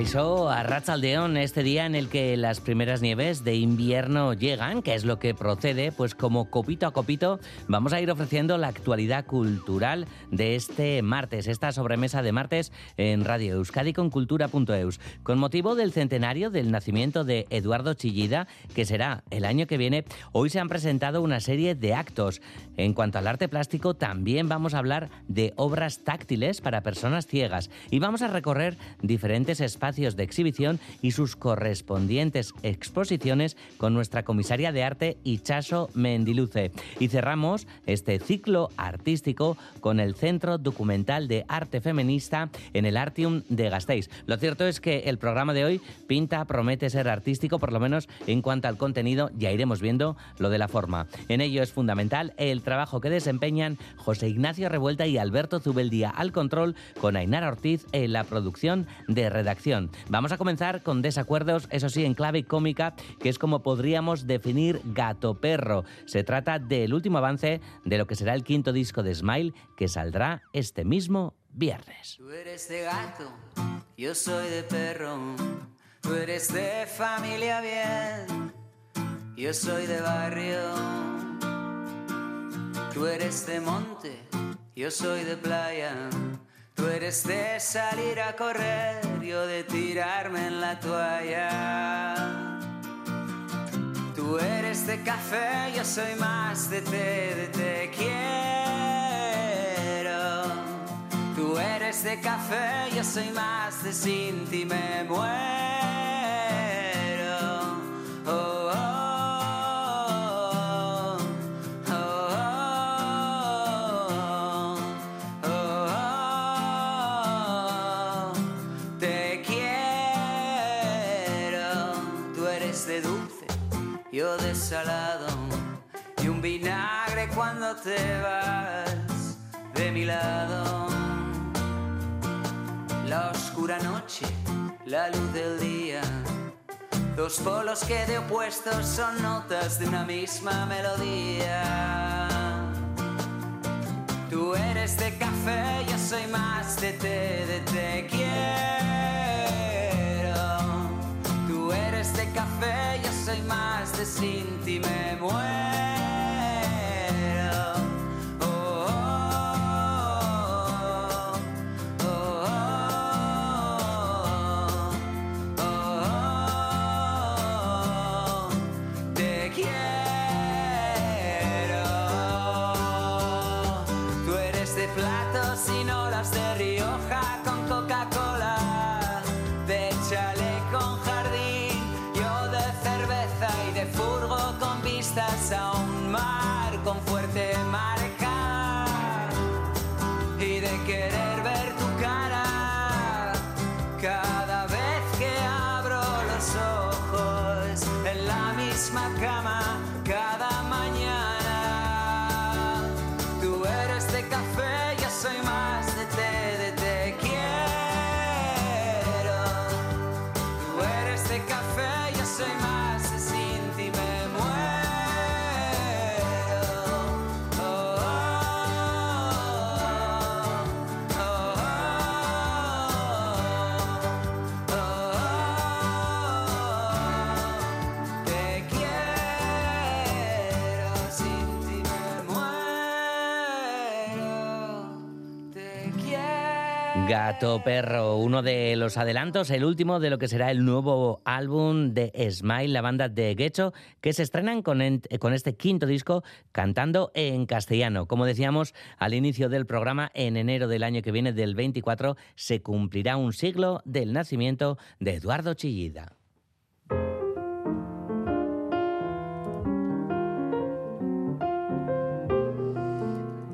Caixo a Ratzaldeón, este día en el que las primeras nieves de invierno llegan, que es lo que procede, pues como copito a copito vamos a ir ofreciendo la actualidad cultural de este martes, esta sobremesa de martes en Radio Euskadi con Cultura.eus, con motivo del centenario del nacimiento de Eduardo Chillida, que será el año que viene. Hoy se han presentado una serie de actos. En cuanto al arte plástico, también vamos a hablar de obras táctiles para personas ciegas y vamos a recorrer diferentes espacios espacios de exhibición y sus correspondientes exposiciones con nuestra comisaria de arte Ichaso Mendiluce. Y cerramos este ciclo artístico con el Centro Documental de Arte Feminista en el Artium de Gasteiz. Lo cierto es que el programa de hoy pinta, promete ser artístico, por lo menos en cuanto al contenido, ya iremos viendo lo de la forma. En ello es fundamental el trabajo que desempeñan José Ignacio Revuelta y Alberto Zubeldía al control, con Ainara Ortiz en la producción de redacción Vamos a comenzar con desacuerdos, eso sí, en clave cómica, que es como podríamos definir Gato Perro. Se trata del último avance de lo que será el quinto disco de Smile, que saldrá este mismo viernes. Tú eres de gato, yo soy de perro. Tú eres de familia bien, yo soy de barrio. Tú eres de monte, yo soy de playa. Tú eres de salir a correr, yo de tirarme en la toalla. Tú eres de café, yo soy más de té, de te quiero. Tú eres de café, yo soy más de sin ti me muero. Te vas de mi lado. La oscura noche, la luz del día, dos polos que de opuestos son notas de una misma melodía. Tú eres de café, yo soy más de té, de te quiero. Tú eres de café, yo soy más de sin ti me muero. sin olas de Rioja con Coca-Cola, de chale con jardín, yo de cerveza y de furgo con vistas a un mar con fuerte marca y de querer. Gato Perro, uno de los adelantos, el último de lo que será el nuevo álbum de Smile, la banda de Gecho, que se estrenan con, con este quinto disco cantando en castellano. Como decíamos al inicio del programa, en enero del año que viene, del 24, se cumplirá un siglo del nacimiento de Eduardo Chillida.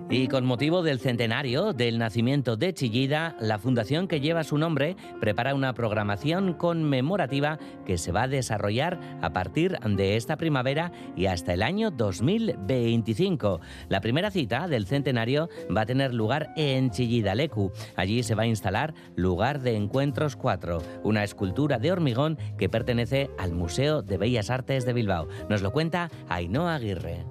Y con motivo del centenario del nacimiento de Chillida, la fundación que lleva su nombre prepara una programación conmemorativa que se va a desarrollar a partir de esta primavera y hasta el año 2025. La primera cita del centenario va a tener lugar en Chillida Lecu. Allí se va a instalar Lugar de Encuentros 4, una escultura de hormigón que pertenece al Museo de Bellas Artes de Bilbao. Nos lo cuenta Ainhoa Aguirre.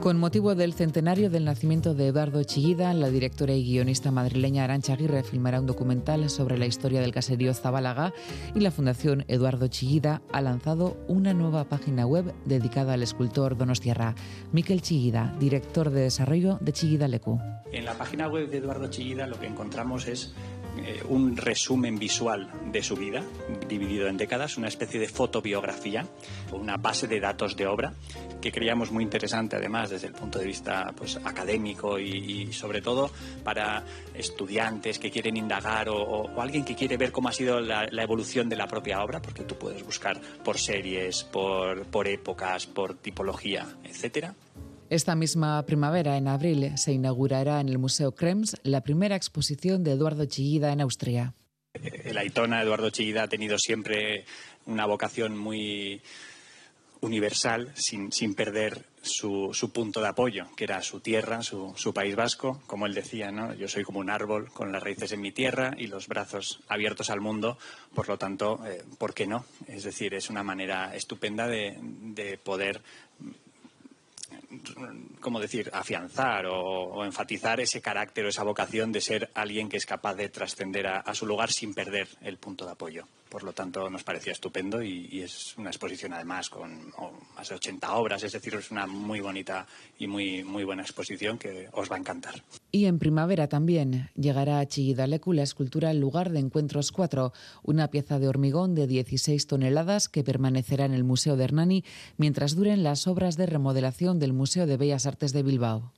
Con motivo del centenario del nacimiento de Eduardo Chillida, la directora y guionista madrileña Arancha Aguirre filmará un documental sobre la historia del caserío Zabalaga y la Fundación Eduardo Chillida ha lanzado una nueva página web dedicada al escultor Donostierra. Miquel Chillida, director de desarrollo de Chillida Lecu. En la página web de Eduardo Chillida lo que encontramos es eh, un resumen visual de su vida, dividido en décadas, una especie de fotobiografía, una base de datos de obra que creíamos muy interesante además desde el punto de vista pues, académico y, sobre todo para estudiantes que quieren indagar o, alguien que quiere ver cómo ha sido la, evolución de la propia obra, porque tú puedes buscar por series, por, por épocas, por tipología, etcétera. Esta misma primavera, en abril, se inaugurará en el Museo Krems la primera exposición de Eduardo Chillida en Austria. El Aitona Eduardo Chillida ha tenido siempre una vocación muy universal, sin, sin perder su, su, punto de apoyo, que era su tierra, su, su, País Vasco. Como él decía, ¿no? yo soy como un árbol con las raíces en mi tierra y los brazos abiertos al mundo, por lo tanto, eh, ¿por qué no? Es decir, es una manera estupenda de, de poder ¿cómo decir?, afianzar o, enfatizar ese carácter o esa vocación de ser alguien que es capaz de trascender a, su lugar sin perder el punto de apoyo. Por lo tanto, nos parecía estupendo y, es una exposición además con más de 80 obras, es decir, es una muy bonita y muy, muy buena exposición que os va a encantar. Y en primavera también llegará a Chillidalecu la escultura El lugar de encuentros 4, una pieza de hormigón de 16 toneladas que permanecerá en el Museo de Hernani mientras duren las obras de remodelación del Museo de Bellas Artes de Bilbao.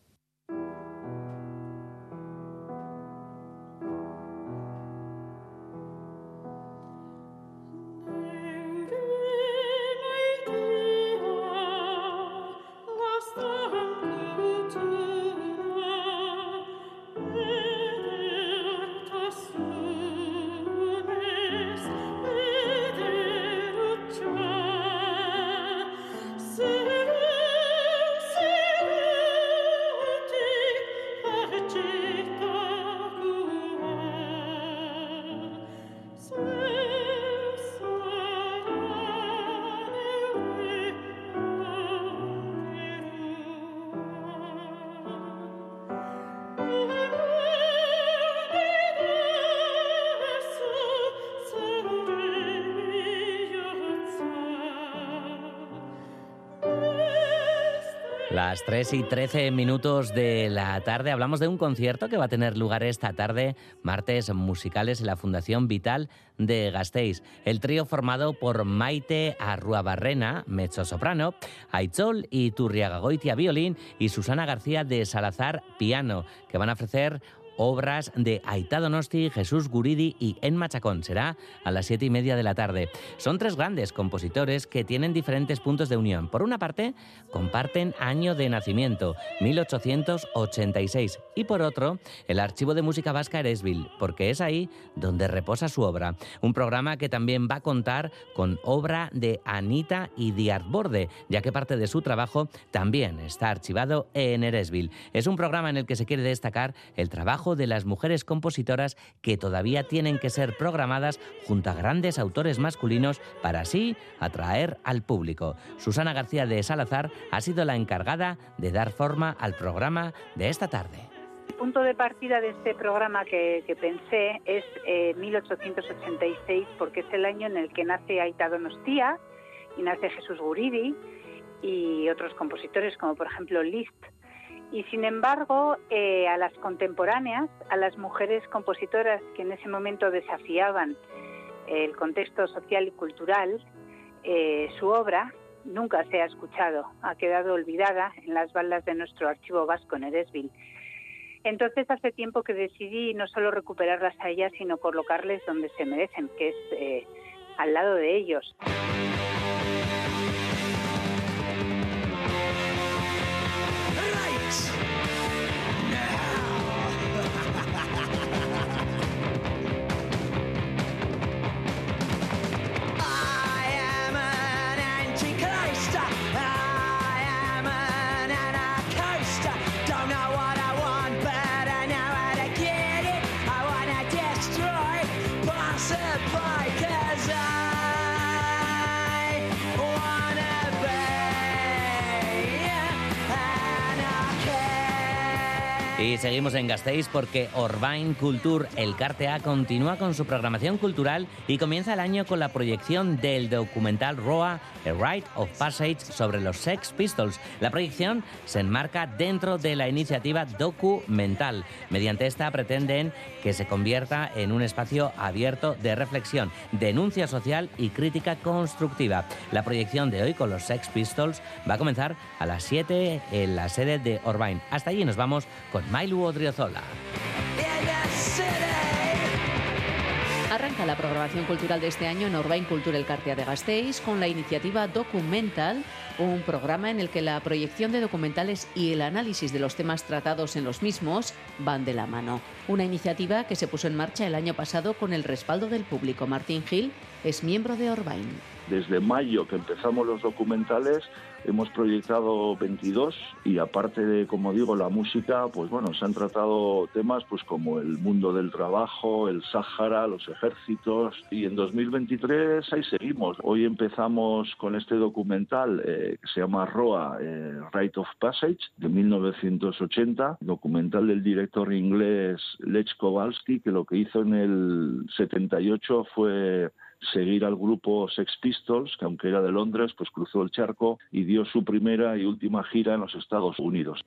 Las 3 y 13 minutos de la tarde hablamos de un concierto que va a tener lugar esta tarde, martes musicales en la Fundación Vital de Gasteiz. El trío formado por Maite Arruabarrena, mezzo soprano, Aitzol y Turriaga Goitia violín y Susana García de Salazar piano, que van a ofrecer obras de Aitá Donosti, Jesús Guridi y En Machacón. Será a las siete y media de la tarde. Son tres grandes compositores que tienen diferentes puntos de unión. Por una parte, comparten año de nacimiento, 1886, y por otro, el Archivo de Música Vasca Eresville, porque es ahí donde reposa su obra. Un programa que también va a contar con obra de Anita y Diart Borde, ya que parte de su trabajo también está archivado en Eresville. Es un programa en el que se quiere destacar el trabajo de las mujeres compositoras que todavía tienen que ser programadas junto a grandes autores masculinos para así atraer al público. Susana García de Salazar ha sido la encargada de dar forma al programa de esta tarde. El punto de partida de este programa que, pensé es 1886 eh, porque es el año en el que nace Aita Donostia y nace Jesús Guridi y otros compositores como por ejemplo Liszt y sin embargo, eh, a las contemporáneas, a las mujeres compositoras que en ese momento desafiaban el contexto social y cultural, eh, su obra nunca se ha escuchado, ha quedado olvidada en las balas de nuestro archivo vasco en Eresville. Entonces hace tiempo que decidí no solo recuperarlas a ellas, sino colocarles donde se merecen, que es eh, al lado de ellos. Seguimos en Gasteiz porque Orbain Culture, el Cartea, continúa con su programación cultural y comienza el año con la proyección del documental ROA, A Rite of Passage, sobre los Sex Pistols. La proyección se enmarca dentro de la iniciativa documental. Mediante esta pretenden que se convierta en un espacio abierto de reflexión, denuncia social y crítica constructiva. La proyección de hoy con los Sex Pistols va a comenzar a las 7 en la sede de Orbain. Hasta allí nos vamos con Odriozola. Arranca la programación cultural de este año en Orbain Cultura El Cartea de Gasteiz con la iniciativa Documental, un programa en el que la proyección de documentales y el análisis de los temas tratados en los mismos van de la mano. Una iniciativa que se puso en marcha el año pasado con el respaldo del público. Martín Gil es miembro de Orbain. Desde mayo que empezamos los documentales hemos proyectado 22 y aparte de, como digo, la música, pues bueno, se han tratado temas pues como el mundo del trabajo, el Sáhara, los ejércitos y en 2023 ahí seguimos. Hoy empezamos con este documental eh, que se llama ROA, eh, Rite of Passage, de 1980, documental del director inglés Lech Kowalski, que lo que hizo en el 78 fue seguir al grupo Sex Pistols, que aunque era de Londres, pues cruzó el charco y dio su primera y última gira en los Estados Unidos.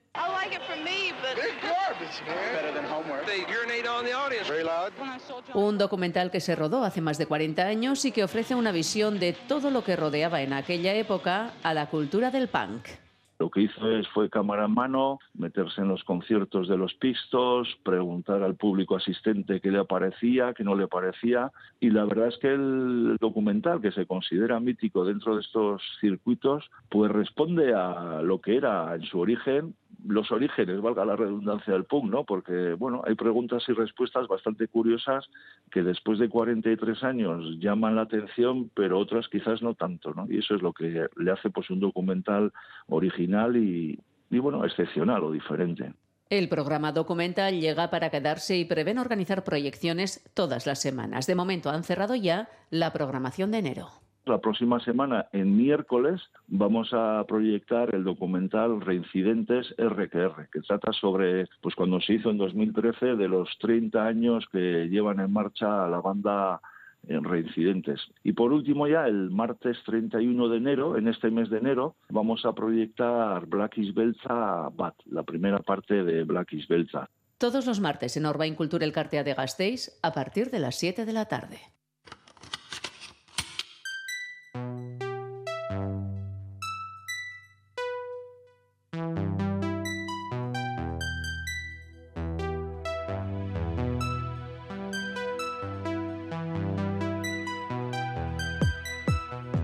Un documental que se rodó hace más de 40 años y que ofrece una visión de todo lo que rodeaba en aquella época a la cultura del punk. Lo que hizo es, fue cámara en mano, meterse en los conciertos de los pistos, preguntar al público asistente qué le parecía, qué no le parecía. Y la verdad es que el documental, que se considera mítico dentro de estos circuitos, pues responde a lo que era en su origen los orígenes, valga la redundancia del punk, ¿no? Porque, bueno, hay preguntas y respuestas bastante curiosas que después de 43 años llaman la atención, pero otras quizás no tanto, ¿no? Y eso es lo que le hace, pues, un documental original y, y bueno, excepcional o diferente. El programa documental llega para quedarse y prevén organizar proyecciones todas las semanas. De momento han cerrado ya la programación de enero. La próxima semana, en miércoles, vamos a proyectar el documental Reincidentes RQR, que trata sobre pues cuando se hizo en 2013 de los 30 años que llevan en marcha la banda en Reincidentes. Y por último ya, el martes 31 de enero, en este mes de enero, vamos a proyectar Black is Belza Bat, la primera parte de Black is Belza. Todos los martes en Orbain Cultura El Cartea de Gasteiz a partir de las 7 de la tarde.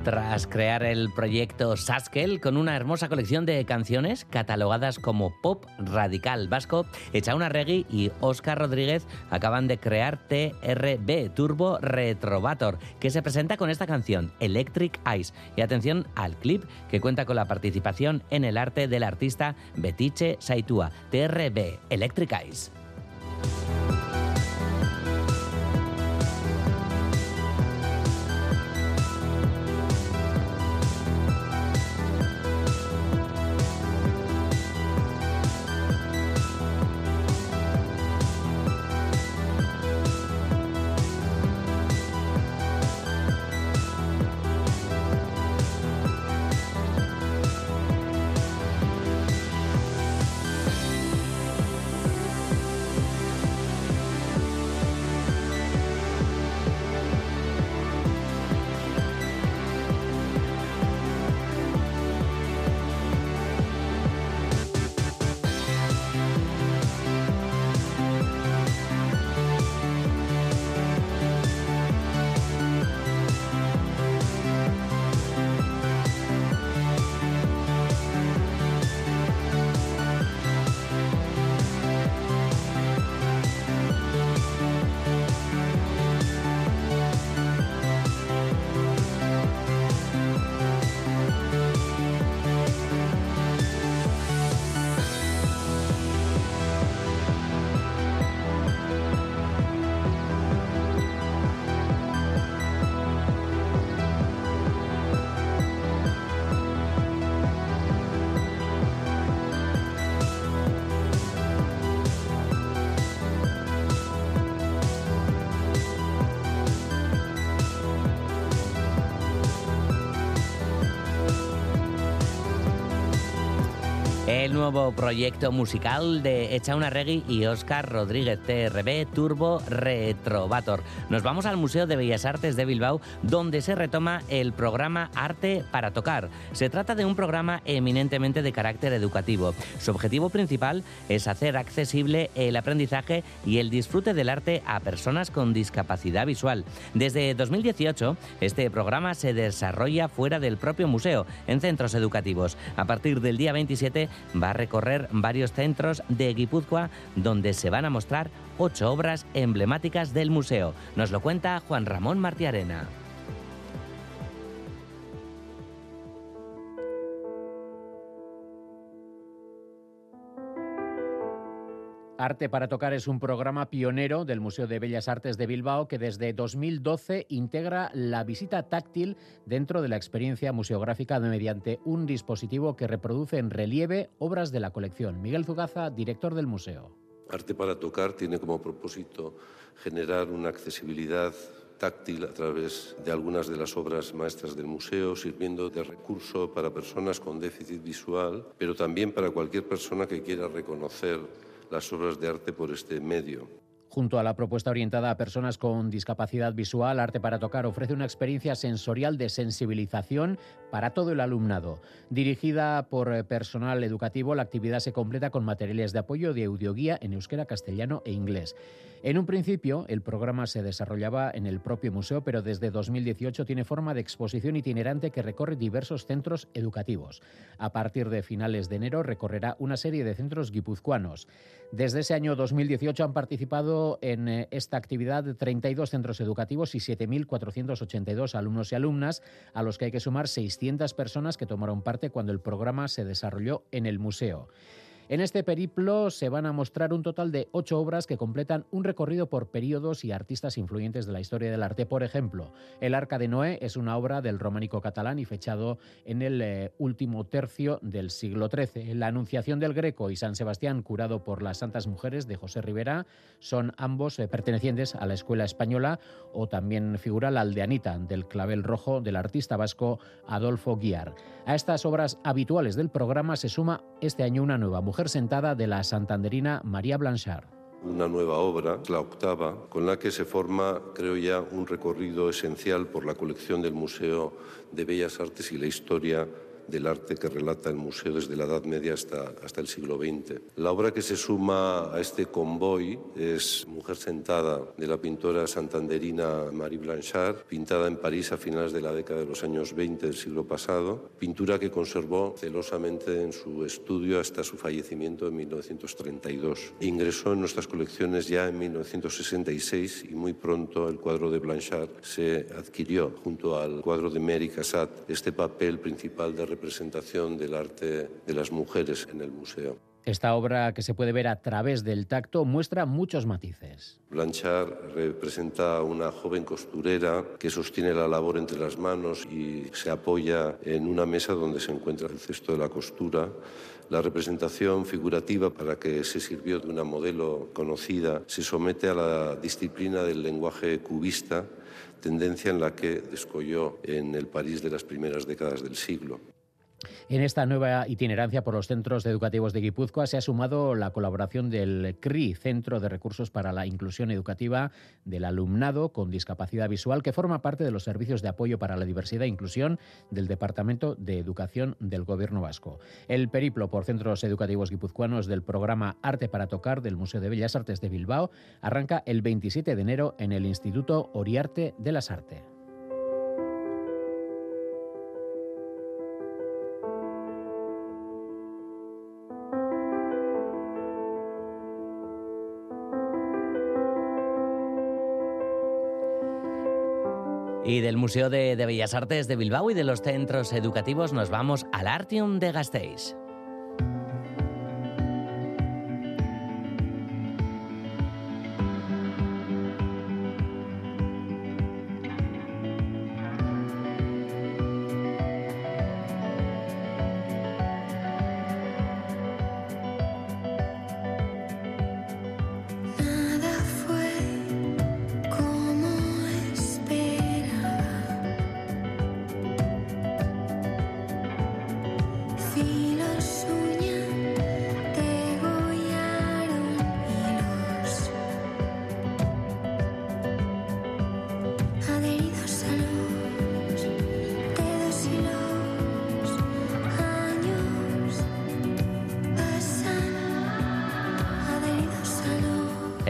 Tras crear el proyecto Saskel con una hermosa colección de canciones catalogadas como pop radical vasco, Echauna Regui y Oscar Rodríguez acaban de crear TRB, Turbo Retrovator, que se presenta con esta canción, Electric Eyes. Y atención al clip que cuenta con la participación en el arte del artista Betiche Saitua, TRB, Electric Eyes. El nuevo proyecto musical de Echauna Regui y Óscar Rodríguez TRB Turbo Nos vamos al Museo de Bellas Artes de Bilbao, donde se retoma el programa Arte para Tocar. Se trata de un programa eminentemente de carácter educativo. Su objetivo principal es hacer accesible el aprendizaje y el disfrute del arte a personas con discapacidad visual. Desde 2018, este programa se desarrolla fuera del propio museo, en centros educativos. A partir del día 27 va a recorrer varios centros de Guipúzcoa donde se van a mostrar ocho obras emblemáticas del museo. Nos lo cuenta Juan Ramón Martiarena. Arte para Tocar es un programa pionero del Museo de Bellas Artes de Bilbao que desde 2012 integra la visita táctil dentro de la experiencia museográfica mediante un dispositivo que reproduce en relieve obras de la colección. Miguel Zugaza, director del museo. Arte para Tocar tiene como propósito generar una accesibilidad táctil a través de algunas de las obras maestras del museo, sirviendo de recurso para personas con déficit visual, pero también para cualquier persona que quiera reconocer las obras de arte por este medio. Junto a la propuesta orientada a personas con discapacidad visual, Arte para Tocar ofrece una experiencia sensorial de sensibilización para todo el alumnado. Dirigida por eh, personal educativo, la actividad se completa con materiales de apoyo de audioguía en euskera, castellano e inglés. En un principio, el programa se desarrollaba en el propio museo, pero desde 2018 tiene forma de exposición itinerante que recorre diversos centros educativos. A partir de finales de enero recorrerá una serie de centros guipuzcoanos. Desde ese año 2018 han participado en eh, esta actividad 32 centros educativos y 7.482 alumnos y alumnas, a los que hay que sumar 600 personas que tomaron parte cuando el programa se desarrolló en el museo. En este periplo se van a mostrar un total de ocho obras que completan un recorrido por periodos y artistas influyentes de la historia del arte. Por ejemplo, El Arca de Noé es una obra del románico catalán y fechado en el eh, último tercio del siglo XIII. La Anunciación del Greco y San Sebastián, curado por las Santas Mujeres de José Rivera, son ambos eh, pertenecientes a la escuela española o también figura la aldeanita del clavel rojo del artista vasco Adolfo Guiar. A estas obras habituales del programa se suma este año una nueva mujer sentada de la santanderina María Blanchard. Una nueva obra, la octava, con la que se forma, creo ya, un recorrido esencial por la colección del Museo de Bellas Artes y la historia del arte que relata el museo desde la Edad Media hasta, hasta el siglo XX. La obra que se suma a este convoy es Mujer sentada de la pintora santanderina Marie Blanchard, pintada en París a finales de la década de los años 20 del siglo pasado, pintura que conservó celosamente en su estudio hasta su fallecimiento en 1932. Ingresó en nuestras colecciones ya en 1966 y muy pronto el cuadro de Blanchard se adquirió junto al cuadro de Mary Cassatt este papel principal de representación del arte de las mujeres en el museo. Esta obra, que se puede ver a través del tacto, muestra muchos matices. Blanchard representa a una joven costurera que sostiene la labor entre las manos y se apoya en una mesa donde se encuentra el cesto de la costura. La representación figurativa para que se sirvió de una modelo conocida se somete a la disciplina del lenguaje cubista, tendencia en la que descolló en el París de las primeras décadas del siglo. En esta nueva itinerancia por los centros educativos de Guipúzcoa se ha sumado la colaboración del CRI, Centro de Recursos para la Inclusión Educativa del Alumnado con Discapacidad Visual, que forma parte de los servicios de apoyo para la diversidad e inclusión del Departamento de Educación del Gobierno Vasco. El periplo por centros educativos guipuzcoanos del programa Arte para Tocar del Museo de Bellas Artes de Bilbao arranca el 27 de enero en el Instituto Oriarte de las Artes. Y del Museo de, Bellas Artes de Bilbao y de los centros educativos nos vamos al Artium de Gasteiz.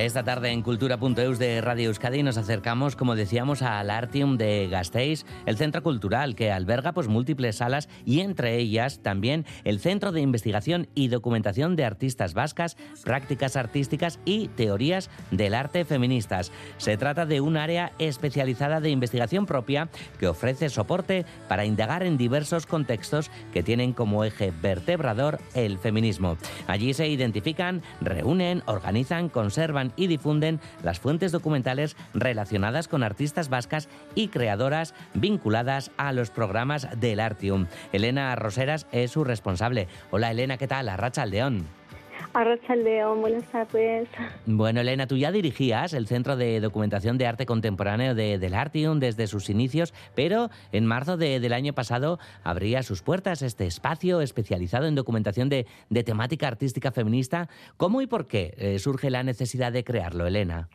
Esta tarde en Cultura.eus de Radio Euskadi nos acercamos, como decíamos, al Artium de Gasteiz, el centro cultural que alberga pues, múltiples salas y entre ellas también el Centro de Investigación y Documentación de Artistas Vascas, Prácticas Artísticas y Teorías del Arte Feministas. Se trata de un área especializada de investigación propia que ofrece soporte para indagar en diversos contextos que tienen como eje vertebrador el feminismo. Allí se identifican, reúnen, organizan, conservan, y difunden las fuentes documentales relacionadas con artistas vascas y creadoras vinculadas a los programas del Artium. Elena Roseras es su responsable. Hola Elena, ¿qué tal? Arracha Aldeón. León, buenas tardes. Bueno, Elena, tú ya dirigías el Centro de Documentación de Arte Contemporáneo de, del Artium desde sus inicios, pero en marzo del año pasado abría sus puertas este espacio especializado en documentación de, temática artística feminista. ¿Cómo y por qué eh, surge la necesidad de crearlo, Elena?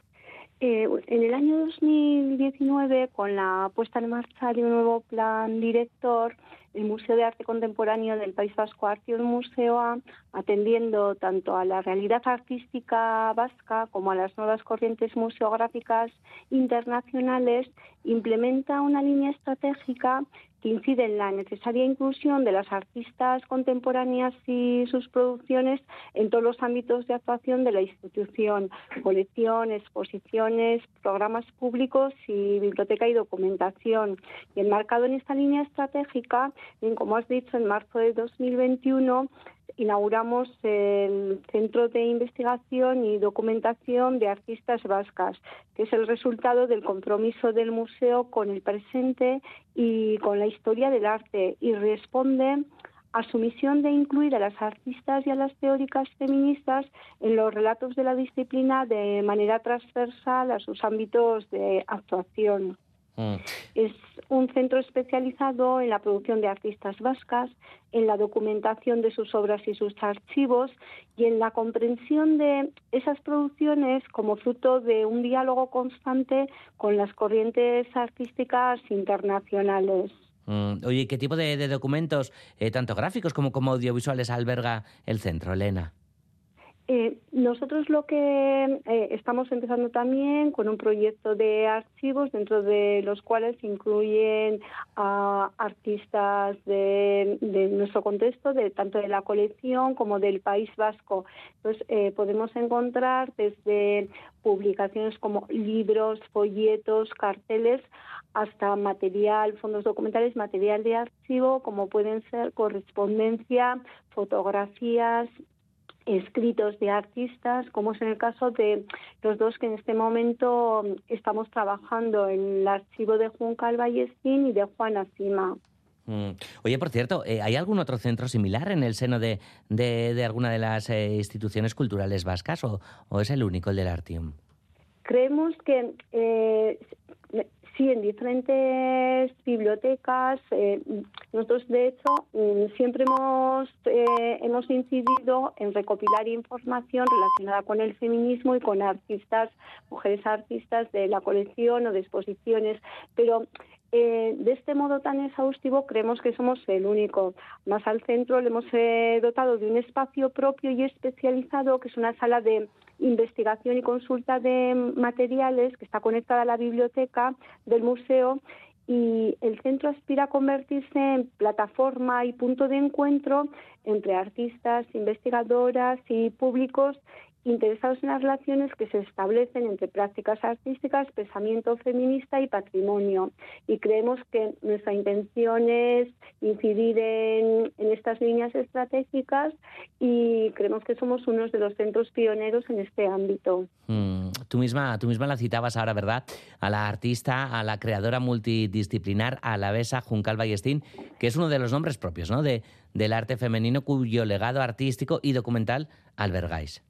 Eh, en el año 2019, con la puesta en marcha de un nuevo plan director, el Museo de Arte Contemporáneo del País Vasco Arte un Museo A, atendiendo tanto a la realidad artística vasca como a las nuevas corrientes museográficas internacionales, implementa una línea estratégica que incide en la necesaria inclusión de las artistas contemporáneas y sus producciones en todos los ámbitos de actuación de la institución, colección, exposiciones, programas públicos y biblioteca y documentación. Y enmarcado en esta línea estratégica, como has dicho, en marzo de 2021 inauguramos el Centro de Investigación y Documentación de Artistas Vascas, que es el resultado del compromiso del museo con el presente y con la historia del arte y responde a su misión de incluir a las artistas y a las teóricas feministas en los relatos de la disciplina de manera transversal a sus ámbitos de actuación. Mm. Es un centro especializado en la producción de artistas vascas, en la documentación de sus obras y sus archivos y en la comprensión de esas producciones como fruto de un diálogo constante con las corrientes artísticas internacionales. Mm. Oye, ¿qué tipo de, documentos, eh, tanto gráficos como, como audiovisuales, alberga el centro, Elena? Eh, nosotros lo que eh, estamos empezando también con un proyecto de archivos dentro de los cuales incluyen a artistas de, nuestro contexto, de tanto de la colección como del País Vasco. Entonces eh, podemos encontrar desde publicaciones como libros, folletos, carteles, hasta material, fondos documentales, material de archivo, como pueden ser correspondencia, fotografías, escritos de artistas, como es en el caso de los dos que en este momento estamos trabajando, en el archivo de Juncal Ballestín y de Juana Cima. Mm. Oye, por cierto, eh, ¿hay algún otro centro similar en el seno de, de, alguna de las eh, instituciones culturales vascas o, o, es el único, el del Artium? Creemos que eh, Sí, en diferentes bibliotecas. Eh, nosotros, de hecho, mm, siempre hemos, eh, hemos incidido en recopilar información relacionada con el feminismo y con artistas, mujeres artistas de la colección o de exposiciones, pero eh, de este modo tan exhaustivo creemos que somos el único. Más al centro le hemos dotado de un espacio propio y especializado, que es una sala de investigación y consulta de materiales que está conectada a la biblioteca del museo y el centro aspira a convertirse en plataforma y punto de encuentro entre artistas, investigadoras y públicos interesados en las relaciones que se establecen entre prácticas artísticas, pensamiento feminista y patrimonio. Y creemos que nuestra intención es incidir en, estas líneas estratégicas y creemos que somos uno de los centros pioneros en este ámbito. Mm, tú, misma, tú misma la citabas ahora, ¿verdad? A la artista, a la creadora multidisciplinar, a la Besa Juncal Ballestín, que es uno de los nombres propios ¿no? de, del arte femenino cuyo legado artístico y documental albergáis.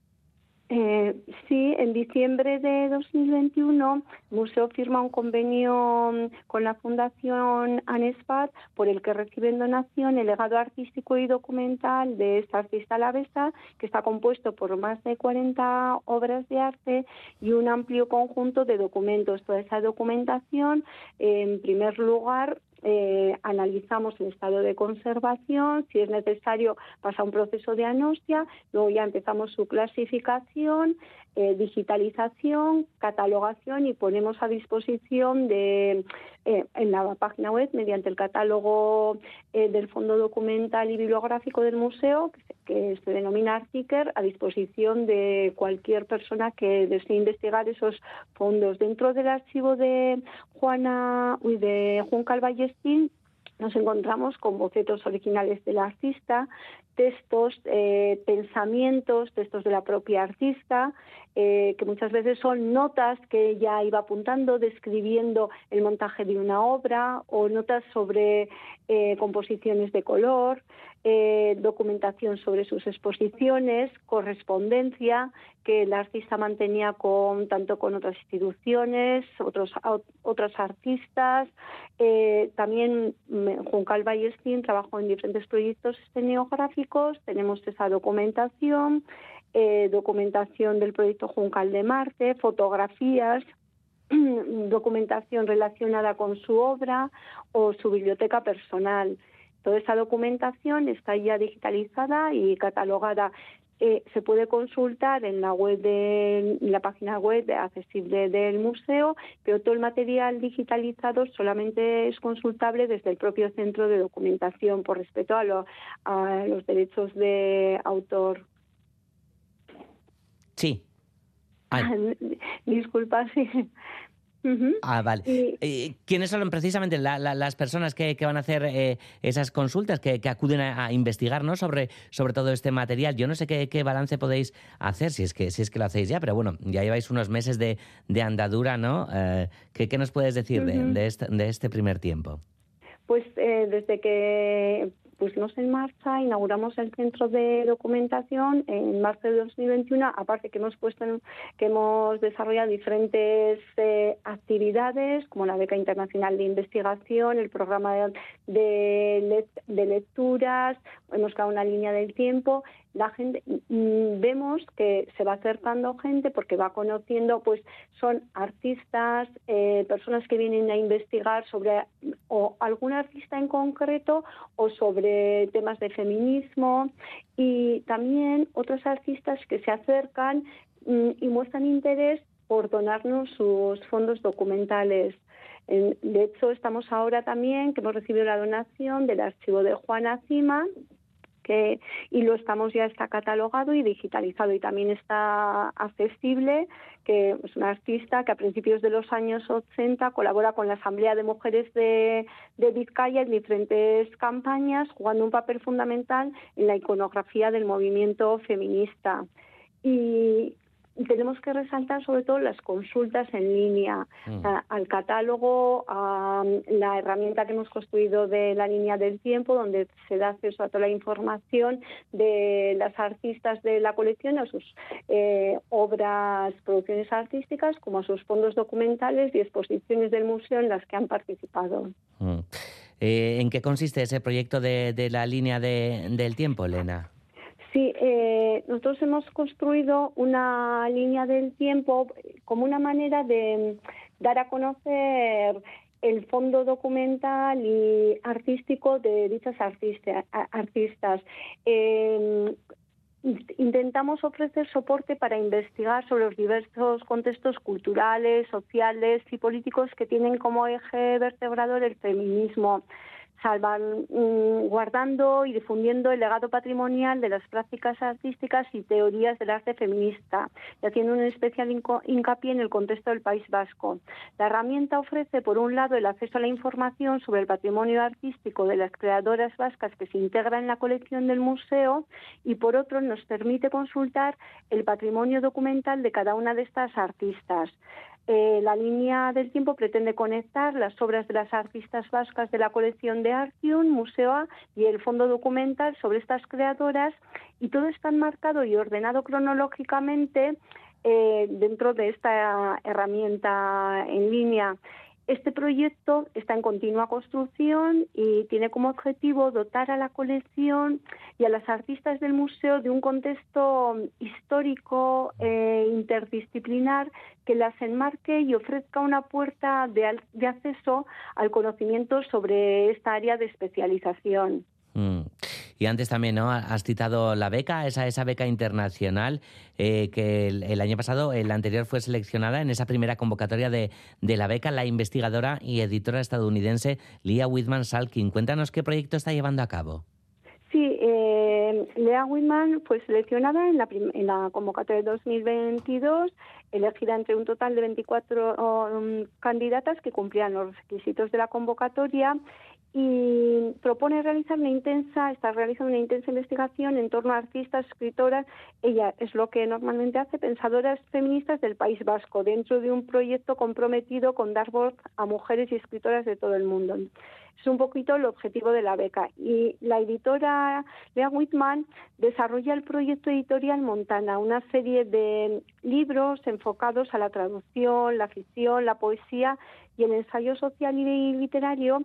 Eh, sí, en diciembre de 2021 el museo firma un convenio mm, con la Fundación ANESPAD por el que reciben donación el legado artístico y documental de esta artista alavesa, que está compuesto por más de 40 obras de arte y un amplio conjunto de documentos. Toda esa documentación, en primer lugar, eh, analizamos el estado de conservación, si es necesario pasa un proceso de anostia, luego ya empezamos su clasificación, eh, digitalización, catalogación y ponemos a disposición de eh, en la página web mediante el catálogo del Fondo Documental y Bibliográfico del Museo, que se, denomina Artiker, a disposición de cualquier persona que desee investigar esos fondos. Dentro del archivo de Juana, de Juan Calvallestín, nos encontramos con bocetos originales del artista, textos, eh, pensamientos, textos de la propia artista, eh, que muchas veces son notas que ella iba apuntando, describiendo el montaje de una obra o notas sobre eh, composiciones de color, documentación sobre sus exposiciones, correspondencia que el artista mantenía con tanto con otras instituciones, otros artistas, también mm, Juncal Ballestín trabajó en diferentes proyectos escenográficos, tenemos esa documentación, eh, documentación del proyecto Juncal de Marte, fotografías, documentación relacionada con su obra o su biblioteca personal. Toda esa documentación está ya digitalizada y catalogada. Eh, se puede consultar en la web de la página web accesible del museo, pero todo el material digitalizado solamente es consultable desde el propio centro de documentación por respeto a los derechos de autor. Sí. Disculpa, sí. Ah, vale. Eh, ¿Quiénes son precisamente las personas que, van a hacer eh, esas consultas, que, acuden a, investigar ¿no? sobre, sobre todo este material? Yo no sé qué, balance podéis hacer, si es, que, si es que lo hacéis ya, pero bueno, ya lleváis unos meses de, andadura, ¿no? Eh, ¿qué, nos puedes decir de, este, de este primer tiempo? Pues desde que pusimos en marcha, inauguramos el centro de documentación en marzo de 2021, aparte que hemos puesto que hemos desarrollado diferentes eh, actividades como la beca internacional de investigación, el programa de, de lecturas, hemos creado una línea del tiempo la gente mm, vemos que se va acercando gente porque va conociendo pues son artistas eh, personas que vienen a investigar sobre o algún artista en concreto o sobre temas de feminismo. Y también otros artistas que se acercan mm, y muestran interés por donarnos sus fondos documentales. De hecho, estamos ahora también, que hemos recibido la donación del archivo de Juana Cima, y lo estamos ya está catalogado y digitalizado. Y también está accesible que es una artista que a principios de los años 80 colabora con la Asamblea de Mujeres de, de Vizcaya en diferentes campañas jugando un papel fundamental en la iconografía del movimiento feminista. Y tenemos que resaltar sobre todo las consultas en línea, mm. al catálogo, a la herramienta que hemos construido de la línea del tiempo, donde se da acceso a toda la información de las artistas de la colección, a sus eh, obras, producciones artísticas, como a sus fondos documentales y exposiciones del museo en las que han participado. Mm. Eh, ¿En qué consiste ese proyecto de, la línea del tiempo, Elena? Sí, eh, nosotros hemos construido una línea del tiempo como una manera de dar a conocer el fondo documental y artístico de dichas artistas. Em, intentamos ofrecer soporte para investigar sobre los diversos contextos culturales, sociales y políticos que tienen como eje vertebrador el feminismo guardando y difundiendo el legado patrimonial de las prácticas artísticas y teorías del arte feminista, y haciendo un especial hincapié en el contexto del País Vasco. La herramienta ofrece, por un lado, el acceso a la información sobre el patrimonio artístico de las creadoras vascas que se integra en la colección del museo y, por otro, nos permite consultar el patrimonio documental de cada una de estas artistas. Eh, la línea del tiempo pretende conectar las obras de las artistas vascas de la colección de Artium, Museo A y el fondo documental sobre estas creadoras y todo está enmarcado y ordenado cronológicamente eh, dentro de esta herramienta en línea. Este proyecto está en continua construcción y tiene como objetivo dotar a la colección y a las artistas del museo de un contexto histórico e interdisciplinar que las enmarque y ofrezca una puerta de, de acceso al conocimiento sobre esta área de especialización. Y antes también, ¿no? Has citado la beca, esa, esa beca internacional eh, que el, año pasado, el anterior, fue seleccionada en esa primera convocatoria de, de la beca, la investigadora y editora estadounidense Leah Whitman Salkin. Cuéntanos qué proyecto está llevando a cabo. Sí, eh, Lea Whitman fue seleccionada en la, en la convocatoria de 2022, elegida entre un total de 24 um, candidatas que cumplían los requisitos de la convocatoria y propone realizar una intensa, está realizando una intensa investigación en torno a artistas, escritoras, ella es lo que normalmente hace, pensadoras feministas del País Vasco, dentro de un proyecto comprometido con dar voz a mujeres y escritoras de todo el mundo. Es un poquito el objetivo de la beca. Y la editora Lea Whitman desarrolla el proyecto editorial Montana, una serie de libros enfocados a la traducción, la ficción, la poesía y el ensayo social y literario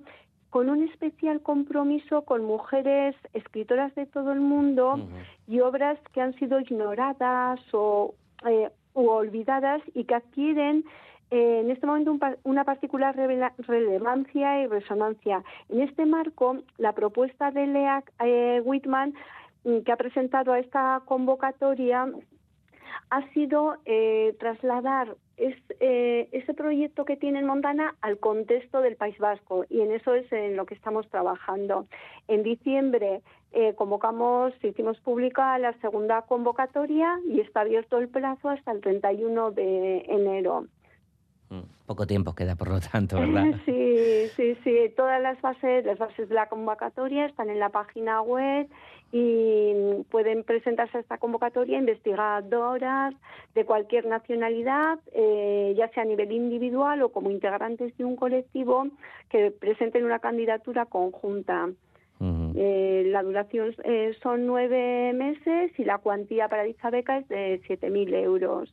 con un especial compromiso con mujeres escritoras de todo el mundo y obras que han sido ignoradas o eh, u olvidadas y que adquieren eh, en este momento una particular relevancia y resonancia. En este marco, la propuesta de Lea eh, Whitman mm, que ha presentado a esta convocatoria ha sido eh, trasladar eh, ese proyecto que tiene en Montana al contexto del País Vasco y en eso es en lo que estamos trabajando. En diciembre eh, convocamos, hicimos pública la segunda convocatoria y está abierto el plazo hasta el 31 de enero. Mm, poco tiempo queda, por lo tanto, ¿verdad? Sí, sí, sí. Todas las bases, las bases de la convocatoria están en la página web y pueden presentarse a esta convocatoria investigadoras de cualquier nacionalidad, eh, ya sea a nivel individual o como integrantes de un colectivo que presenten una candidatura conjunta. Eh, la duración eh, son nueve meses y la cuantía para dicha beca es de 7.000 euros.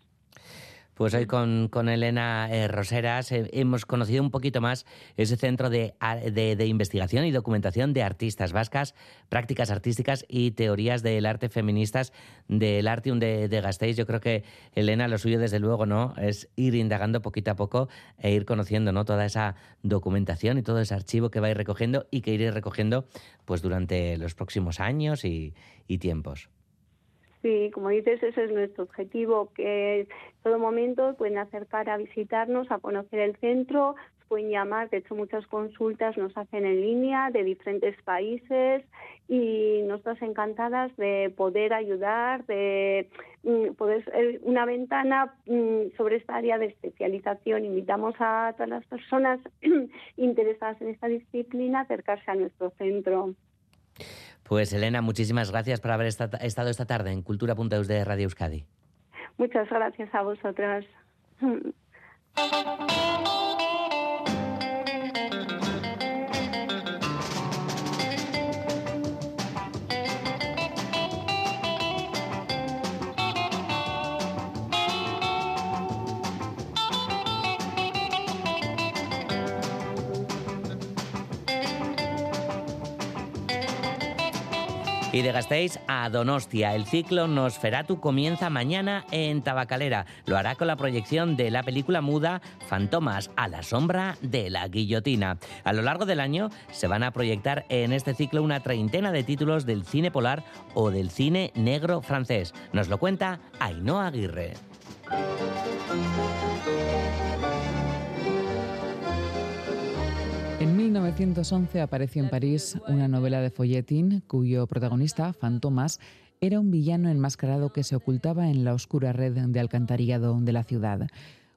Pues hoy con, con Elena eh, Roseras eh, hemos conocido un poquito más ese centro de, de, investigación y documentación de artistas vascas, prácticas artísticas y teorías del arte feministas del Artium de, de Gasteiz. Yo creo que, Elena, lo suyo desde luego no es ir indagando poquito a poco e ir conociendo ¿no? toda esa documentación y todo ese archivo que vais recogiendo y que iré recogiendo pues durante los próximos años y, y tiempos. Sí, como dices, ese es nuestro objetivo, que en todo momento pueden acercar a visitarnos, a conocer el centro, pueden llamar, de hecho muchas consultas nos hacen en línea de diferentes países y nosotras encantadas de poder ayudar, de mm, poder ser una ventana mm, sobre esta área de especialización. Invitamos a todas las personas interesadas en esta disciplina a acercarse a nuestro centro. Pues Elena, muchísimas gracias por haber estado esta tarde en Cultura.eus de Radio Euskadi. Muchas gracias a vosotras. Y de a Donostia, el ciclo Nosferatu comienza mañana en Tabacalera. Lo hará con la proyección de la película muda Fantomas a la sombra de la guillotina. A lo largo del año se van a proyectar en este ciclo una treintena de títulos del cine polar o del cine negro francés. Nos lo cuenta Ainhoa Aguirre. En 1911 apareció en París una novela de folletín cuyo protagonista, Fantomas, era un villano enmascarado que se ocultaba en la oscura red de alcantarillado de la ciudad.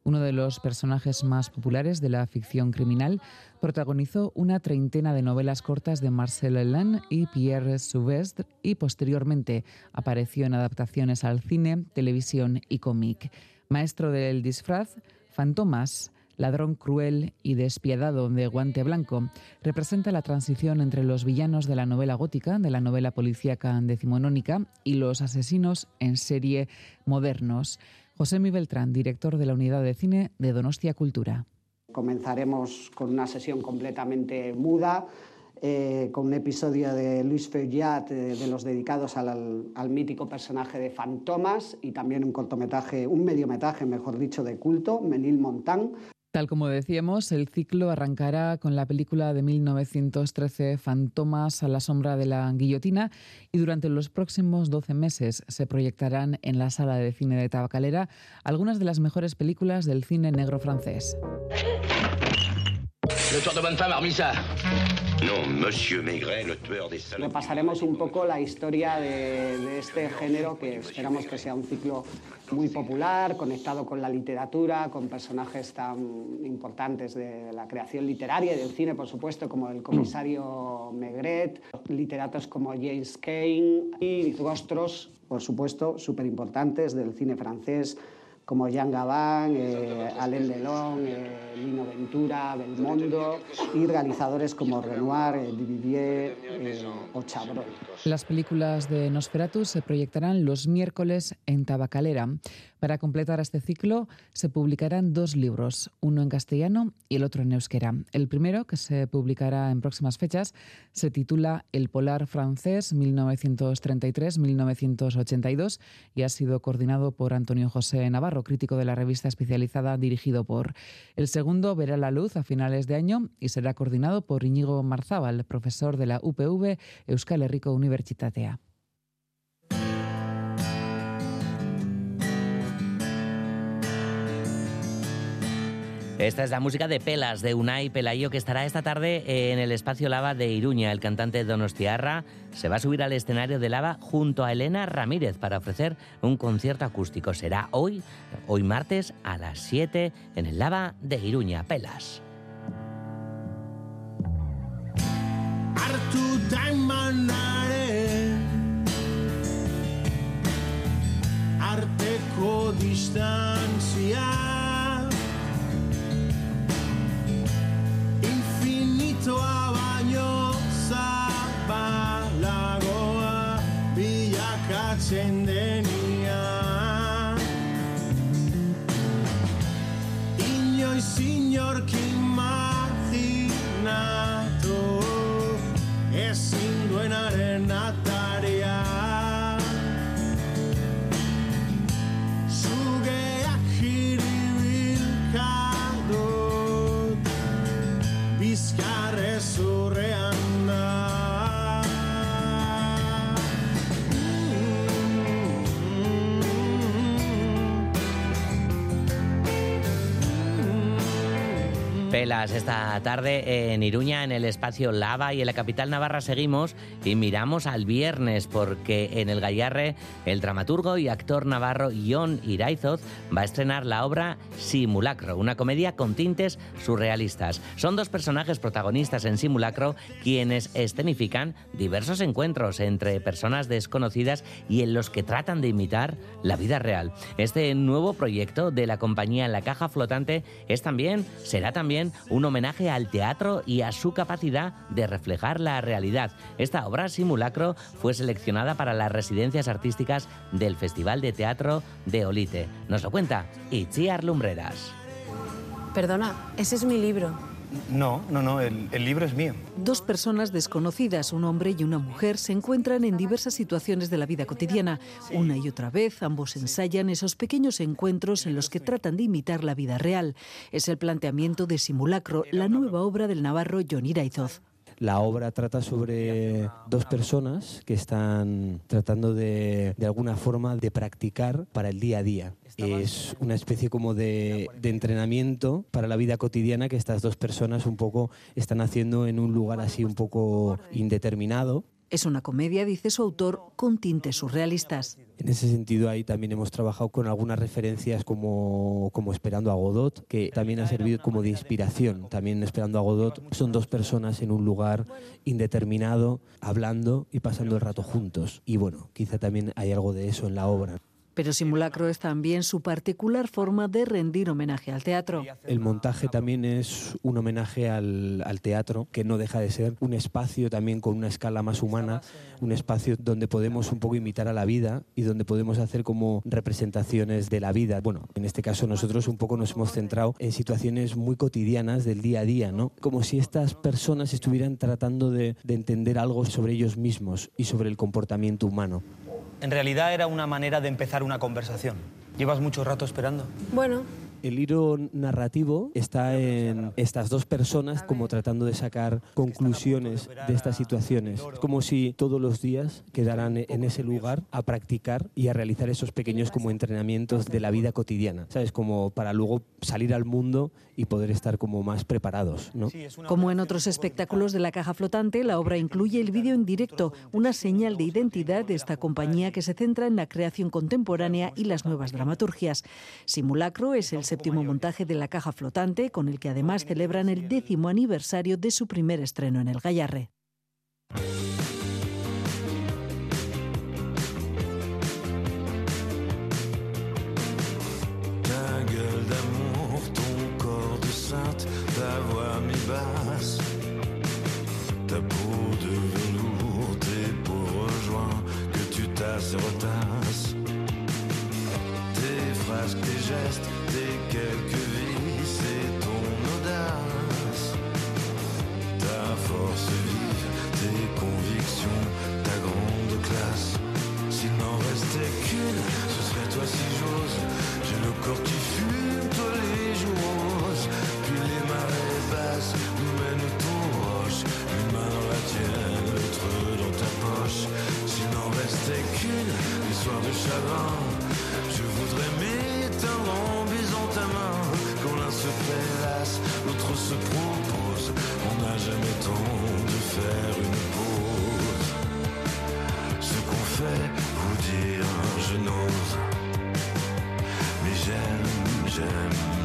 Uno de los personajes más populares de la ficción criminal protagonizó una treintena de novelas cortas de Marcel Hélène y Pierre Souvestre y posteriormente apareció en adaptaciones al cine, televisión y cómic. Maestro del disfraz, Fantomas ladrón cruel y despiadado de guante blanco, representa la transición entre los villanos de la novela gótica, de la novela policíaca decimonónica, y los asesinos en serie modernos. José Mi Beltrán, director de la Unidad de Cine de Donostia Cultura. Comenzaremos con una sesión completamente muda, eh, con un episodio de Luis Feuillat eh, de los dedicados al, mítico personaje de Fantomas y también un cortometraje, un mediometraje, mejor dicho, de culto, Menil Montán. Tal como decíamos, el ciclo arrancará con la película de 1913 Fantomas a la sombra de la guillotina y durante los próximos 12 meses se proyectarán en la sala de cine de Tabacalera algunas de las mejores películas del cine negro francés. Repasaremos un poco la historia de, de, este género que esperamos que sea un ciclo muy popular, conectado con la literatura, con personajes tan importantes de la creación literaria y del cine, por supuesto, como el comisario Megret, literatos como James Cain y rostros, por supuesto, súper importantes del cine francés como Jean Gabin, eh, Alain Delon, eh, Lino Ventura, Belmondo y realizadores como Renoir, eh, eh, o Chabrol. Las películas de Nosferatu se proyectarán los miércoles en Tabacalera. Para completar este ciclo se publicarán dos libros, uno en castellano y el otro en euskera. El primero, que se publicará en próximas fechas, se titula El Polar Francés 1933-1982 y ha sido coordinado por Antonio José Navarro, crítico de la revista especializada dirigido por. El segundo verá la luz a finales de año y será coordinado por Íñigo Marzábal, profesor de la UPV Euskal Herriko Unibertsitatea. Esta es la música de Pelas, de Unai Pelayo, que estará esta tarde en el espacio Lava de Iruña. El cantante Donostiarra se va a subir al escenario de Lava junto a Elena Ramírez para ofrecer un concierto acústico. Será hoy, hoy martes, a las 7 en el Lava de Iruña. Pelas. Infinitua baino zabalagoa bilakatzen Pelas esta tarde en Iruña, en el espacio Lava y en la capital Navarra seguimos y miramos al viernes porque en el Gallarre el dramaturgo y actor navarro Ion Iraizoz va a estrenar la obra Simulacro, una comedia con tintes surrealistas. Son dos personajes protagonistas en Simulacro quienes escenifican diversos encuentros entre personas desconocidas y en los que tratan de imitar la vida real. Este nuevo proyecto de la compañía La Caja Flotante es también, será también un homenaje al teatro y a su capacidad de reflejar la realidad. Esta obra, Simulacro, fue seleccionada para las residencias artísticas del Festival de Teatro de Olite. Nos lo cuenta Itziar Lumbreras. Perdona, ese es mi libro. No, no, no, el, el, libro es mío. Dos personas desconocidas, un hombre y una mujer, se encuentran en diversas situaciones de la vida cotidiana. Una y otra vez, ambos ensayan esos pequeños encuentros en los que tratan de imitar la vida real. Es el planteamiento de Simulacro, la nueva obra del navarro John Iraizoz. La obra trata sobre dos personas que están tratando de, de alguna forma, de practicar para el día a día. Es una especie como de, de, entrenamiento para la vida cotidiana que estas dos personas un poco están haciendo en un lugar así un poco indeterminado. Es una comedia, dice su autor, con tintes surrealistas. En ese sentido, ahí también hemos trabajado con algunas referencias como, como Esperando a Godot, que también ha servido como de inspiración. También Esperando a Godot son dos personas en un lugar indeterminado, hablando y pasando el rato juntos. Y bueno, quizá también hay algo de eso en la obra. Pero Simulacro es también su particular forma de rendir homenaje al teatro. El montaje también es un homenaje al, teatro, que no deja de ser un espacio también con una escala más humana, un espacio donde podemos un poco imitar a la vida y donde podemos hacer como representaciones de la vida. Bueno, en este caso nosotros un poco nos hemos centrado en situaciones muy cotidianas del día a día, ¿no? Como si estas personas estuvieran tratando de entender algo sobre ellos mismos y sobre el comportamiento humano. En realidad era una manera de empezar una conversación. ¿Llevas mucho rato esperando? Bueno, El hilo narrativo está en estas dos personas como tratando de sacar conclusiones de estas situaciones. Es como si todos los días quedaran en ese lugar a practicar y a realizar esos pequeños como entrenamientos de la vida cotidiana, ¿sabes? Como para luego salir al mundo y poder estar como más preparados, ¿no? Como en otros espectáculos de la caja flotante, la obra incluye el vídeo en directo, una señal de identidad de esta compañía que se centra en la creación contemporánea y las nuevas dramaturgias. Simulacro es el séptimo montaje de la caja flotante, con el que además celebran el décimo aniversario de su primer estreno en el Gallarre. Ta gueule d'amour, ton corps de sainte, ta voix mi-basse, ta peau de velours, tes pauvres joints que tu tasses et retasses, tes phrases, tes gestes, J'ai le corps qui fume, toi les joues roses. Puis les marées basses nous mènent aux roches. Une main dans la tienne, l'autre dans ta poche. S'il n'en restait qu'une, les soirs de chagrin, je voudrais m'éteindre en baisant ta main. Quand l'un se prélasse, l'autre se propose. On n'a jamais temps de faire une pause. Ce qu'on fait, vous dire, je n'ose. time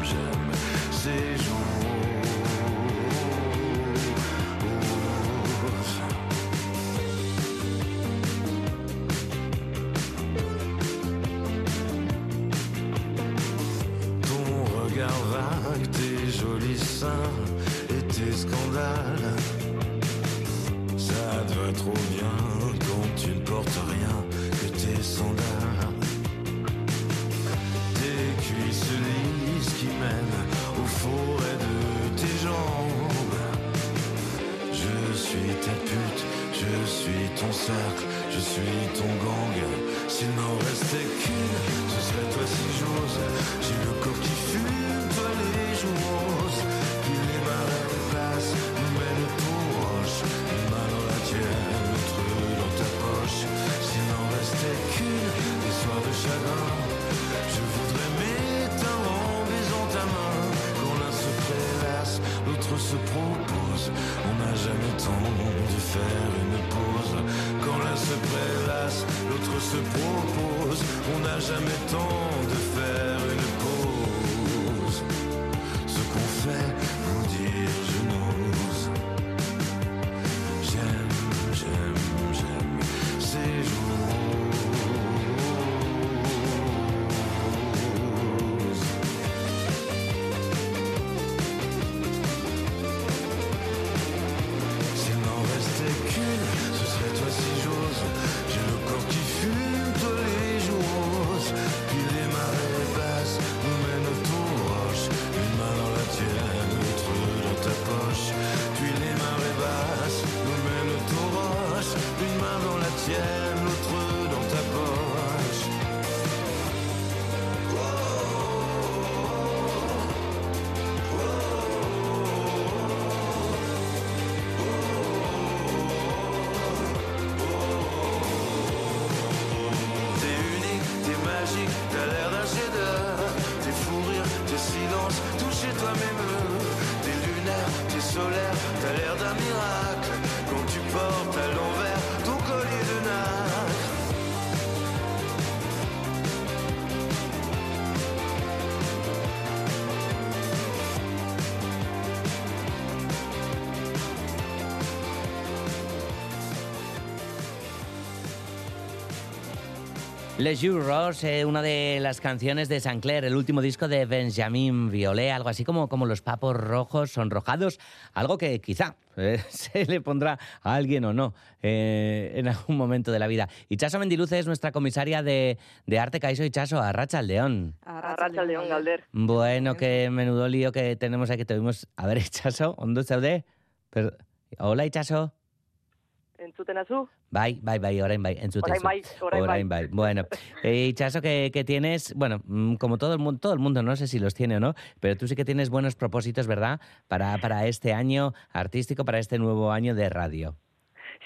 Les Jours Roses, eh, una de las canciones de Saint Clair, el último disco de Benjamin Violet, algo así como, como los papos rojos sonrojados, algo que quizá eh, se le pondrá a alguien o no eh, en algún momento de la vida. Y Chaso Mendiluce es nuestra comisaria de, de arte, Caiso y Chaso, a Racha León. A Racha León, Galder. Bueno, qué menudo lío que tenemos aquí. Tuvimos, a ver, Chaso, ¿dónde Pero, hola, Itxaso. Entzuten azu? Bai, bai, bai, orain bai, entzuten Orain bai, orain. Orain bai. Bueno, eh, Itxaso, que, que tienes, bueno, mm, como todo el mundo, todo el mundo, no sé si los tiene o no, pero tú sí que tienes buenos propósitos, ¿verdad? Para, para este año artístico, para este nuevo año de radio.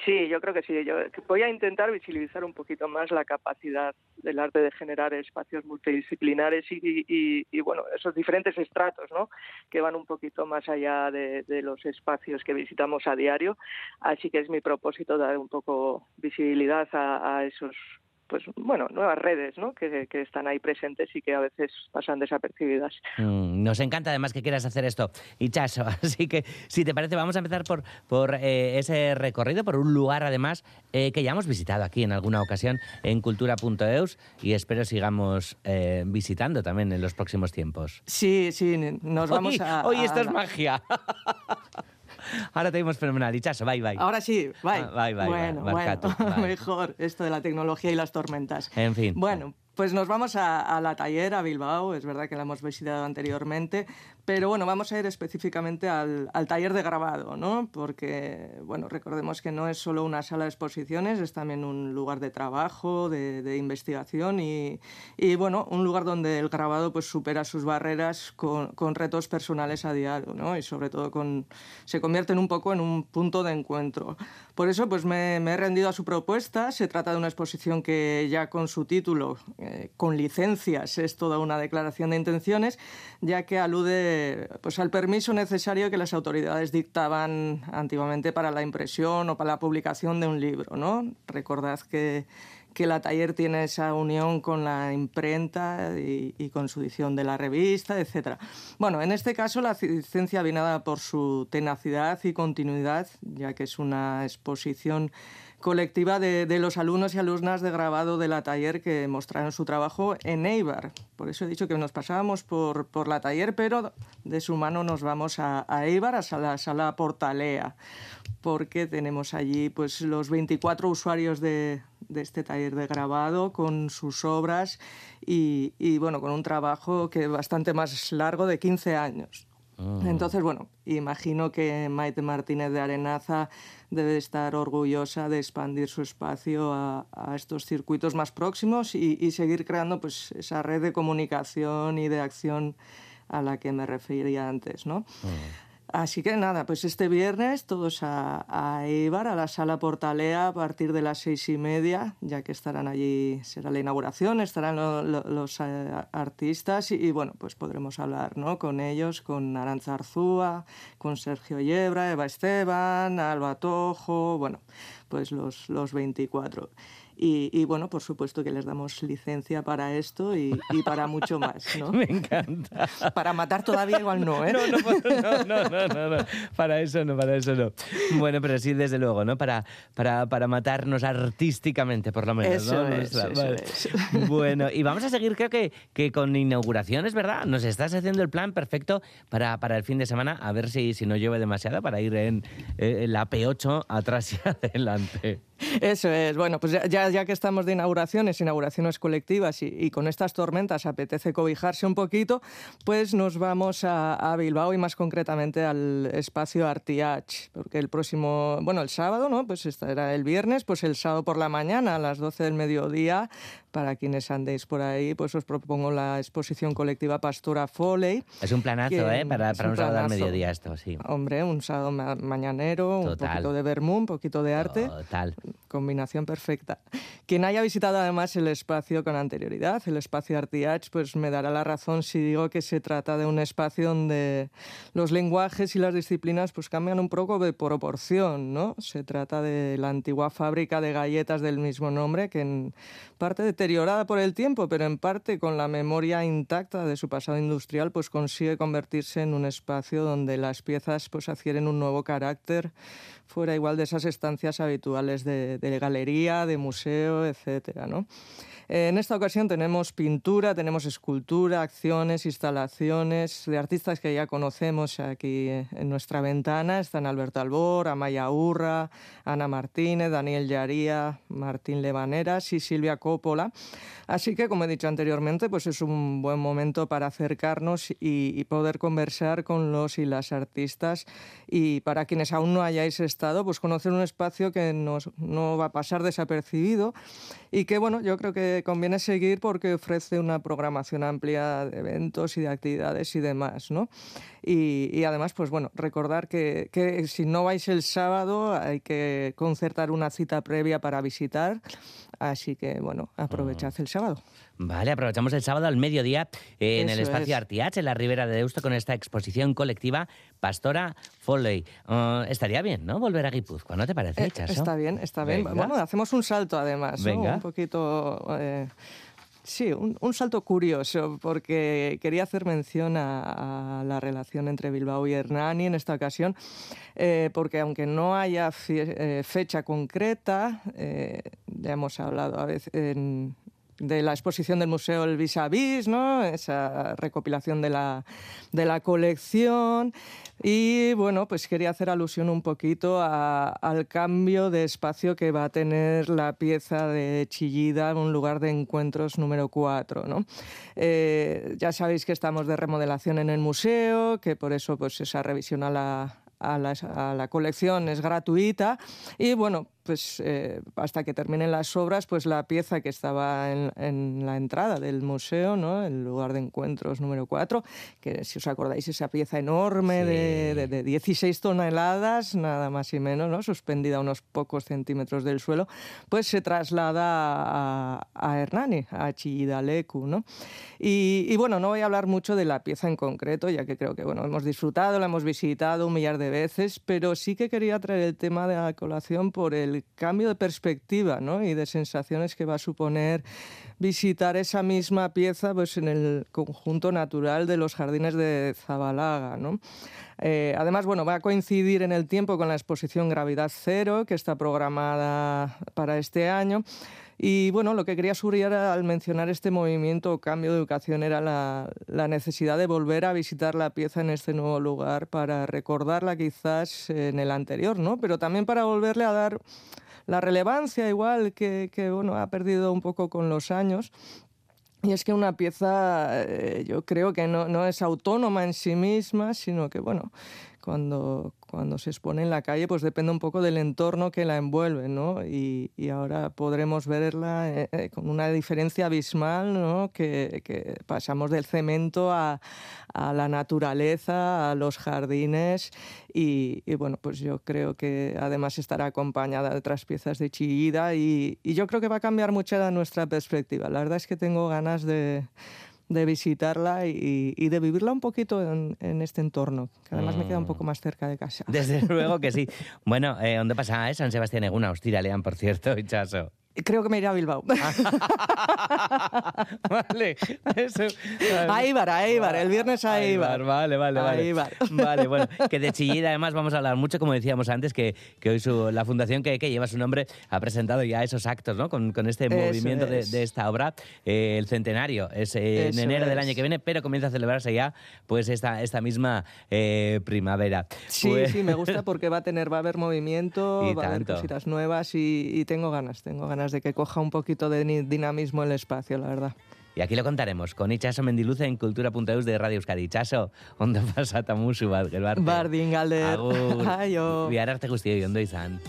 Sí, yo creo que sí. Yo voy a intentar visibilizar un poquito más la capacidad del arte de generar espacios multidisciplinares y, y, y bueno, esos diferentes estratos, ¿no? Que van un poquito más allá de, de, los espacios que visitamos a diario. Así que es mi propósito dar un poco visibilidad a, a esos pues bueno, nuevas redes ¿no? que, que, están ahí presentes y que a veces pasan desapercibidas. Mm, nos encanta además que quieras hacer esto, Ichaso. Así que, si te parece, vamos a empezar por, por eh, ese recorrido, por un lugar además eh, que ya hemos visitado aquí en alguna ocasión en cultura.eus y espero sigamos eh, visitando también en los próximos tiempos. Sí, sí, nos vamos hoy, a... Hoy a... esto es magia. Ahora tenemos fenomenal. Ichaso, bye, bye. Ahora sí, bye. Ah, bye, bye, bueno, bye. bueno, bye. mejor esto de la tecnología y las tormentas. En fin. Bueno, pues nos vamos a, a, la taller, a Bilbao, es verdad que la hemos visitado anteriormente, pero bueno, vamos a ir específicamente al, al, taller de grabado, ¿no? Porque, bueno, recordemos que no es solo una sala de exposiciones, es también un lugar de trabajo, de, de investigación y, y, bueno, un lugar donde el grabado pues supera sus barreras con, con, retos personales a diario, ¿no? Y sobre todo con, se convierte en un poco en un punto de encuentro. Por eso pues me, me he rendido a su propuesta, se trata de una exposición que ya con su título eh, con licencias es toda una declaración de intenciones, ya que alude pues, al permiso necesario que las autoridades dictaban antiguamente para la impresión o para la publicación de un libro. ¿no? Recordad que, que la taller tiene esa unión con la imprenta y, con su edición de la revista, etc. Bueno, en este caso la licencia viene por su tenacidad y continuidad, ya que es una exposición colectiva de, de, los alumnos y alumnas de grabado de la taller que mostraron su trabajo en Eibar. Por eso he dicho que nos pasábamos por, por la taller, pero de su mano nos vamos a, a Eibar, a la sala Portalea, porque tenemos allí pues, los 24 usuarios de, de este taller de grabado con sus obras y, y, bueno, con un trabajo que es bastante más largo de 15 años. Entonces, bueno, imagino que Maite Martínez de Arenaza debe estar orgullosa de expandir su espacio a, a estos circuitos más próximos y, y, seguir creando pues, esa red de comunicación y de acción a la que me refería antes, ¿no? Uh. Así que nada, pues este viernes todos a, a Eibar, a la sala Portalea, a partir de las seis y media, ya que estarán allí, será la inauguración, estarán lo, lo, los eh, artistas y, y, bueno, pues podremos hablar ¿no? con ellos, con Aranza Arzúa, con Sergio Yebra, Eva Esteban, Alba Tojo, bueno, pues los, los 24. Y, y, bueno, por supuesto que les damos licencia para esto y, y para mucho más, ¿no? Me encanta. Para matar todavía igual no, ¿eh? No, no, no, no, no, no, para eso no, para eso no. Bueno, pero sí, desde luego, ¿no? Para, para, para matarnos artísticamente, por lo menos, eso ¿no? Es, eso vale. es. Bueno, y vamos a seguir, creo que, que con inauguraciones, ¿verdad? Nos estás haciendo el plan perfecto para, para el fin de semana, a ver si, si no llueve demasiado, para ir en, en la P8 atrás y adelante. Eso es. Bueno, pues ya, que estamos de inauguraciones, inauguraciones colectivas y, con estas tormentas apetece cobijarse un poquito, pues nos vamos a, a Bilbao y más concretamente al espacio Artiach, porque el próximo, bueno, el sábado, ¿no? Pues era el viernes, pues el sábado por la mañana a las 12 del mediodía, para quienes andéis por ahí, pues os propongo la exposición colectiva Pastora Foley. Es un planazo, ¿eh? Para, para un, un sábado al mediodía esto, sí. Hombre, un sábado ma mañanero, Total. un poquito de vermú, un poquito de arte. Total combinación perfecta. Quien haya visitado además el espacio con anterioridad, el espacio Artiach, pues me dará la razón si digo que se trata de un espacio donde los lenguajes y las disciplinas pues cambian un poco de proporción, ¿no? Se trata de la antigua fábrica de galletas del mismo nombre que en parte deteriorada por el tiempo, pero en parte con la memoria intacta de su pasado industrial, pues consigue convertirse en un espacio donde las piezas pues adquieren un nuevo carácter fuera igual de esas estancias habituales de, de galería, de museo, etcétera, ¿no? En esta ocasión tenemos pintura, tenemos escultura, acciones, instalaciones de artistas que ya conocemos aquí en nuestra ventana. Están Alberto Albor, Amaya Urra, Ana Martínez, Daniel Yaría, Martín Levaneras y Silvia Coppola. Así que, como he dicho anteriormente, pues es un buen momento para acercarnos y, poder conversar con los y las artistas y para quienes aún no hayáis estado, pues conocer un espacio que nos, no va a pasar desapercibido y que, bueno, yo creo que conviene seguir porque ofrece una programación amplia de eventos y de actividades y demás, ¿no? Y, y además, pues bueno, recordar que, que si no vais el sábado hay que concertar una cita previa para visitar, así que, bueno, aprovechad el sábado. Vale, aprovechamos el sábado al mediodía en el espacio es. Artiach, en la Ribera de Deusto, con esta exposición colectiva Pastora Foley. Uh, estaría bien, ¿no? Volver a Guipúzcoa, ¿no te parece, Eh? Está bien, está bien. Venga. Bueno, hacemos un salto además, ¿no? Un poquito... eh, Sí, un, un salto curioso, porque quería hacer mención a, a la relación entre Bilbao y Hernani en esta ocasión, eh, porque aunque no haya eh, fecha concreta, eh, ya hemos hablado a veces en- de la exposición del museo El Vis a Vis, ¿no? esa recopilación de la, de la colección. Y bueno, pues quería hacer alusión un poquito al cambio de espacio que va a tener la pieza de Chillida, un lugar de encuentros número 4. ¿no? Eh, ya sabéis que estamos de remodelación en el museo, que por eso pues esa revisión a la, a la, a la colección es gratuita y bueno, pues eh, hasta que terminen las obras, pues la pieza que estaba en, en la entrada del museo, ¿no? el lugar de encuentros número 4, que si os acordáis, esa pieza enorme de, de, de 16 toneladas, nada más y menos, ¿no? suspendida a unos pocos centímetros del suelo, pues se traslada a, a Hernani, a Chillidalecu. ¿no? Y, y bueno, no voy a hablar mucho de la pieza en concreto, ya que creo que bueno, hemos disfrutado, la hemos visitado un millar de veces, pero sí que quería traer el tema de la colación por el cambio de perspectiva ¿no? y de sensaciones que va a suponer visitar esa misma pieza pues, en el conjunto natural de los jardines de Zabalaga. ¿no? Eh, además, bueno, va a coincidir en el tiempo con la exposición Gravidad Cero, que está programada para este año. Y bueno, lo que quería subrayar al mencionar este movimiento o cambio de educación era la, la, necesidad de volver a visitar la pieza en este nuevo lugar para recordarla quizás en el anterior, ¿no? Pero también para volverle a dar la relevancia igual que, que bueno, ha perdido un poco con los años. Y es que una pieza eh, yo creo que no, no es autónoma en sí misma, sino que bueno, cuando, cuando se expone en la calle, pues depende un poco del entorno que la envuelve, ¿no? Y, y ahora podremos verla eh, eh, con una diferencia abismal, ¿no? Que, que pasamos del cemento a, a, la naturaleza, a los jardines y, y, bueno, pues yo creo que además estará acompañada de otras piezas de Chillida y, y yo creo que va a cambiar mucho nuestra perspectiva. La verdad es que tengo ganas de de visitarla y, y, de vivirla un poquito en, en, este entorno, que además mm. me queda un poco más cerca de casa. Desde luego que sí. Bueno, eh, ¿dónde pasa? Eh? San Sebastián Eguna, hostia, lean, por cierto, Hichazo. Creo que me iré a Bilbao. vale, eso. A Ibar, a Ibar, el viernes a Ibar. Vale, vale, a vale. Ibar. Vale, bueno, que de Chillida además vamos a hablar mucho, como decíamos antes, que, que hoy su, la fundación que, que, lleva su nombre ha presentado ya esos actos, ¿no? Con, con este Eso movimiento de, es. de, esta obra. Eh, el centenario es eh, en enero del año que viene, pero comienza a celebrarse ya pues esta, esta misma eh, primavera. Sí, Pues- sí, me gusta porque va a tener, va a haber movimiento, Y va a haber cositas nuevas y, y tengo ganas, tengo ganas de que coja un poquito de dinamismo el espacio, la verdad. Y aquí lo contaremos con Itxaso Mendiluce en Kultura.eus de Radio Euskadi. Itxaso, ondo pasata musu bat, gelbarte. Bardin, Galder. Agur. Aio. Bihar arte guztioi, ondo izan.